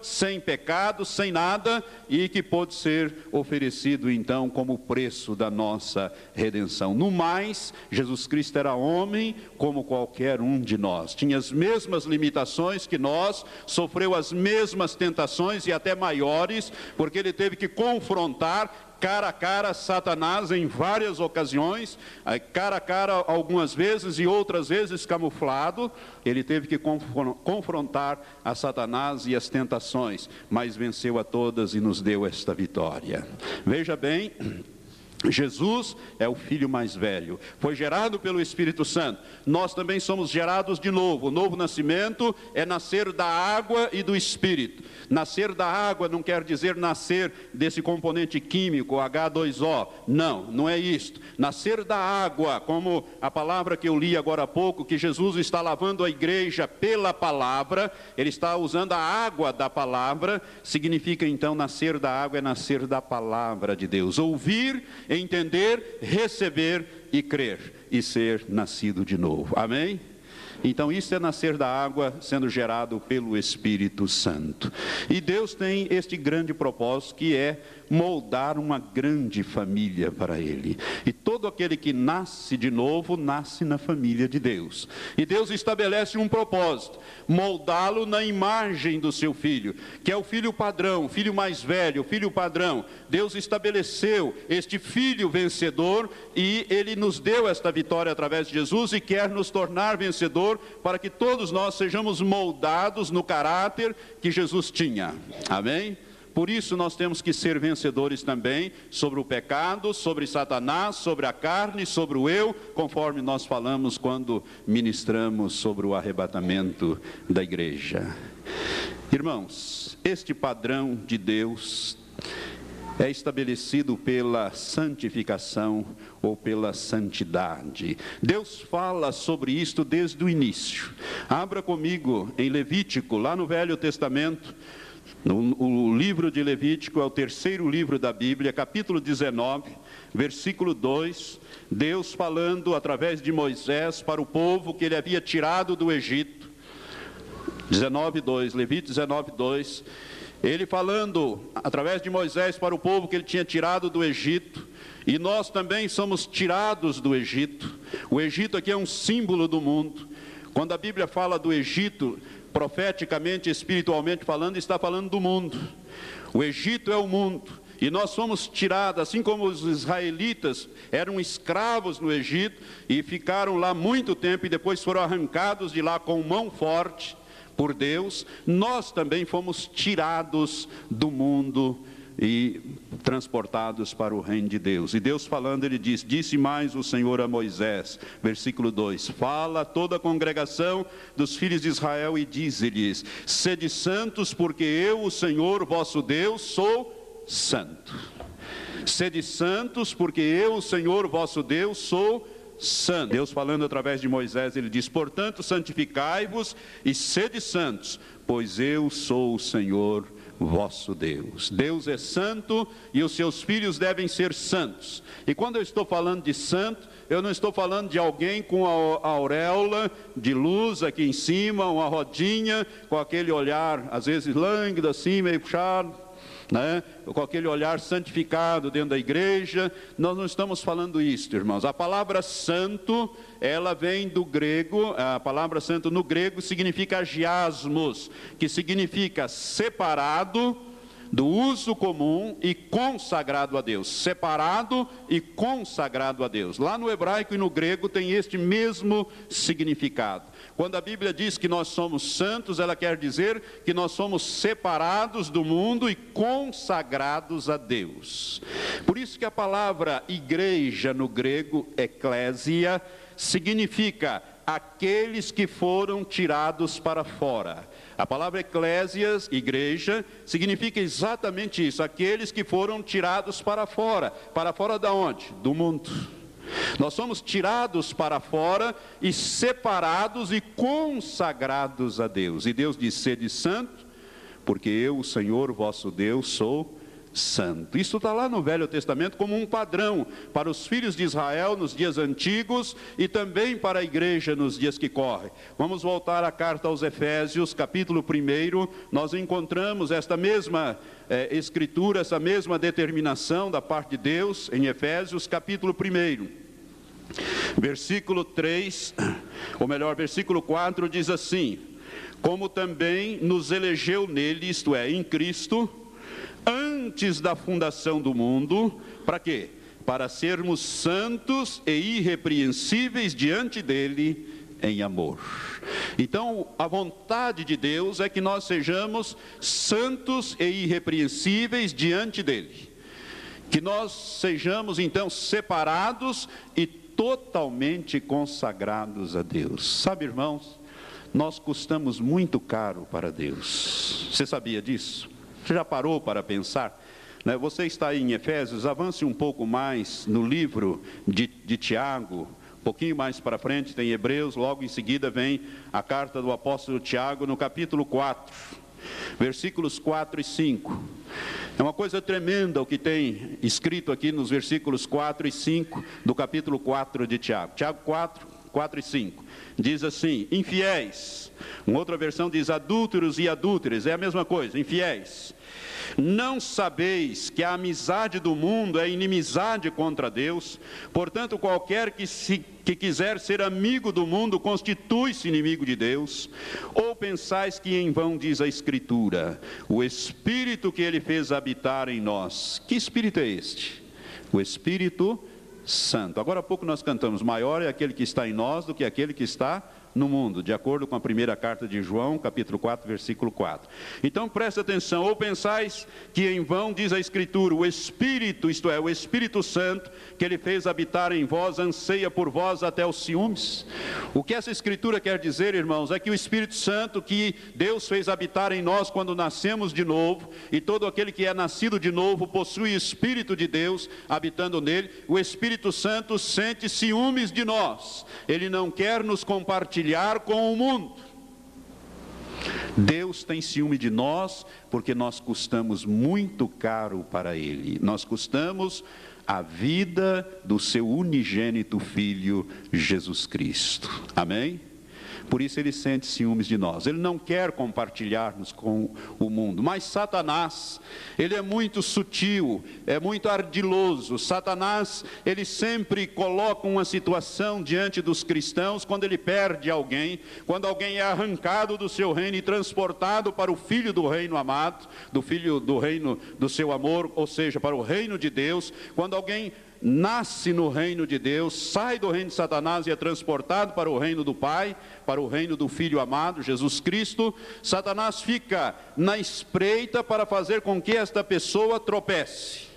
sem pecado, sem nada, e que pôde ser oferecido então como preço da nossa redenção. No mais, Jesus Cristo era homem como qualquer um de nós, tinha as mesmas limitações que nós, sofreu as mesmas tentações e até maiores, porque ele teve que confrontar cara a cara Satanás em várias ocasiões, cara a cara algumas vezes e outras vezes camuflado. Ele teve que confrontar a Satanás e as tentações, mas venceu a todas e nos deu esta vitória. Veja bem, Jesus é o filho mais velho, foi gerado pelo Espírito Santo. Nós também somos gerados de novo. O novo nascimento é nascer da água e do Espírito. Nascer da água não quer dizer nascer desse componente químico H2O. Não, não é isto. Nascer da água, como a palavra que eu li agora há pouco, que Jesus está lavando a igreja pela palavra, ele está usando a água da palavra, significa então nascer da água é nascer da palavra de Deus. Ouvir entender, receber e crer e ser nascido de novo. Amém? Então, isso é nascer da água sendo gerado pelo Espírito Santo. E Deus tem este grande propósito que é moldar uma grande família para ele. E todo aquele que nasce de novo, nasce na família de Deus. E Deus estabelece um propósito: moldá-lo na imagem do seu filho, que é o filho padrão, o filho mais velho, o filho padrão. Deus estabeleceu este filho vencedor e ele nos deu esta vitória através de Jesus e quer nos tornar vencedor para que todos nós sejamos moldados no caráter que Jesus tinha. Amém? Por isso nós temos que ser vencedores também sobre o pecado, sobre Satanás, sobre a carne, sobre o eu, conforme nós falamos quando ministramos sobre o arrebatamento da igreja. Irmãos, este padrão de Deus é estabelecido pela santificação ou pela santidade. Deus fala sobre isto desde o início. Abra comigo em Levítico, lá no Velho Testamento, o livro de Levítico é o terceiro livro da Bíblia, capítulo 19, versículo 2. Deus falando através de Moisés para o povo que ele havia tirado do Egito. 19, 2, Levítico 19, 2. Ele falando através de Moisés para o povo que ele tinha tirado do Egito. E nós também somos tirados do Egito. O Egito aqui é um símbolo do mundo. Quando a Bíblia fala do Egito, profeticamente, espiritualmente falando, está falando do mundo. O Egito é o mundo. E nós fomos tirados, assim como os israelitas eram escravos no Egito e ficaram lá muito tempo e depois foram arrancados de lá com mão forte por Deus, nós também fomos tirados do mundo e transportados para o reino de Deus. E Deus falando, ele diz: Disse mais o Senhor a Moisés, versículo 2: Fala a toda a congregação dos filhos de Israel e diz-lhes: Sede santos, porque eu, o Senhor vosso Deus, sou santo. Sede santos, porque eu, o Senhor vosso Deus, sou santo. Deus falando através de Moisés, ele diz: Portanto, santificai-vos e sede santos, pois eu sou o Senhor vosso Deus. Deus é santo e os seus filhos devem ser santos. E quando eu estou falando de santo, eu não estou falando de alguém com a auréola de luz aqui em cima, uma rodinha, com aquele olhar, às vezes lânguido assim, meio puxado, né? com aquele olhar santificado dentro da igreja. Nós não estamos falando isso, irmãos. A palavra santo, ela vem do grego, a palavra santo no grego significa agiasmos, que significa separado do uso comum e consagrado a Deus. Separado e consagrado a Deus. Lá no hebraico e no grego tem este mesmo significado. Quando a Bíblia diz que nós somos santos, ela quer dizer que nós somos separados do mundo e consagrados a Deus. Por isso que a palavra igreja no grego, eclésia, significa aqueles que foram tirados para fora. A palavra eclésias, igreja, significa exatamente isso, aqueles que foram tirados para fora. Para fora da onde? Do mundo. Nós somos tirados para fora e separados e consagrados a Deus. E Deus diz: sede santo, porque eu, o Senhor vosso Deus, sou santo. Isso está lá no Velho Testamento como um padrão para os filhos de Israel nos dias antigos e também para a igreja nos dias que correm. Vamos voltar à carta aos Efésios, capítulo 1. Nós encontramos esta mesma é, escritura, essa mesma determinação da parte de Deus em Efésios, capítulo 1. Versículo 3, ou melhor, versículo 4 diz assim: Como também nos elegeu nele, isto é, em Cristo, antes da fundação do mundo, para quê? Para sermos santos e irrepreensíveis diante dele em amor. Então, a vontade de Deus é que nós sejamos santos e irrepreensíveis diante dele. Que nós sejamos então separados e totalmente consagrados a Deus. Sabe, irmãos, nós custamos muito caro para Deus. Você sabia disso? Você já parou para pensar? Né? Você está em Efésios, avance um pouco mais no livro de, de Tiago, um pouquinho mais para frente tem Hebreus, logo em seguida vem a carta do apóstolo Tiago, no capítulo 4, versículos 4 e 5. É uma coisa tremenda o que tem escrito aqui nos versículos 4 e 5 do capítulo 4 de Tiago. Tiago 4, 4 e 5. Diz assim: infiéis. Uma outra versão diz adúlteros e adúlteras, é a mesma coisa, infiéis. Não sabeis que a amizade do mundo é inimizade contra Deus? Portanto, qualquer que, se, que quiser ser amigo do mundo constitui-se inimigo de Deus? Ou pensais que em vão diz a Escritura, o Espírito que ele fez habitar em nós? Que Espírito é este? O Espírito Santo. Agora há pouco nós cantamos: maior é aquele que está em nós do que aquele que está no mundo, de acordo com a primeira carta de João, capítulo 4, versículo 4. Então preste atenção, ou pensais que em vão diz a Escritura, o Espírito, isto é, o Espírito Santo, que ele fez habitar em vós, anseia por vós até os ciúmes. O que essa Escritura quer dizer, irmãos, é que o Espírito Santo que Deus fez habitar em nós quando nascemos de novo, e todo aquele que é nascido de novo possui o Espírito de Deus habitando nele, o Espírito Santo sente ciúmes de nós, ele não quer nos compartilhar com o mundo. Deus tem ciúme de nós porque nós custamos muito caro para Ele. Nós custamos a vida do seu unigênito Filho Jesus Cristo. Amém? Por isso ele sente ciúmes de nós. Ele não quer compartilhar-nos com o mundo. Mas Satanás, ele é muito sutil, é muito ardiloso. Satanás, ele sempre coloca uma situação diante dos cristãos quando ele perde alguém, quando alguém é arrancado do seu reino e transportado para o filho do reino amado, do filho do reino do seu amor, ou seja, para o reino de Deus, quando alguém nasce no reino de Deus, sai do reino de Satanás e é transportado para o reino do Pai, para o reino do Filho amado, Jesus Cristo, Satanás fica na espreita para fazer com que esta pessoa tropece,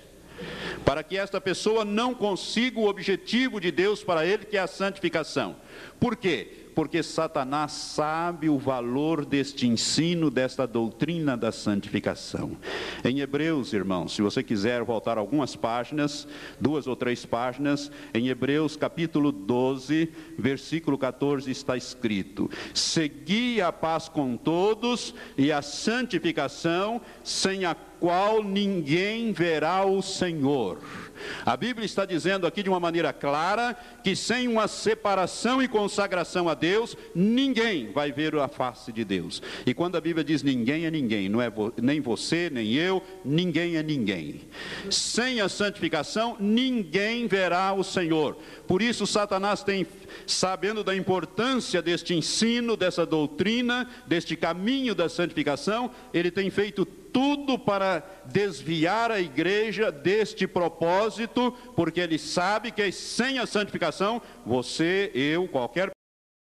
para que esta pessoa não consiga o objetivo de Deus para ele, que é a santificação. Por quê? Porque Satanás sabe o valor deste ensino, desta doutrina da santificação. Em Hebreus, irmãos, se você quiser voltar algumas páginas, duas ou três páginas, em Hebreus capítulo 12, versículo 14 está escrito: Segui a paz com todos e a santificação, sem a qual ninguém verá o Senhor. A Bíblia está dizendo aqui de uma maneira clara que sem uma separação e consagração a Deus, ninguém vai ver a face de Deus. E quando a Bíblia diz ninguém é ninguém, não é nem você, nem eu, ninguém é ninguém. Sem a santificação, ninguém verá o Senhor. Por isso, Satanás tem, sabendo da importância deste ensino, dessa doutrina, deste caminho da santificação, ele tem feito tudo para desviar a igreja deste propósito, porque ele sabe que sem a santificação, você, eu, qualquer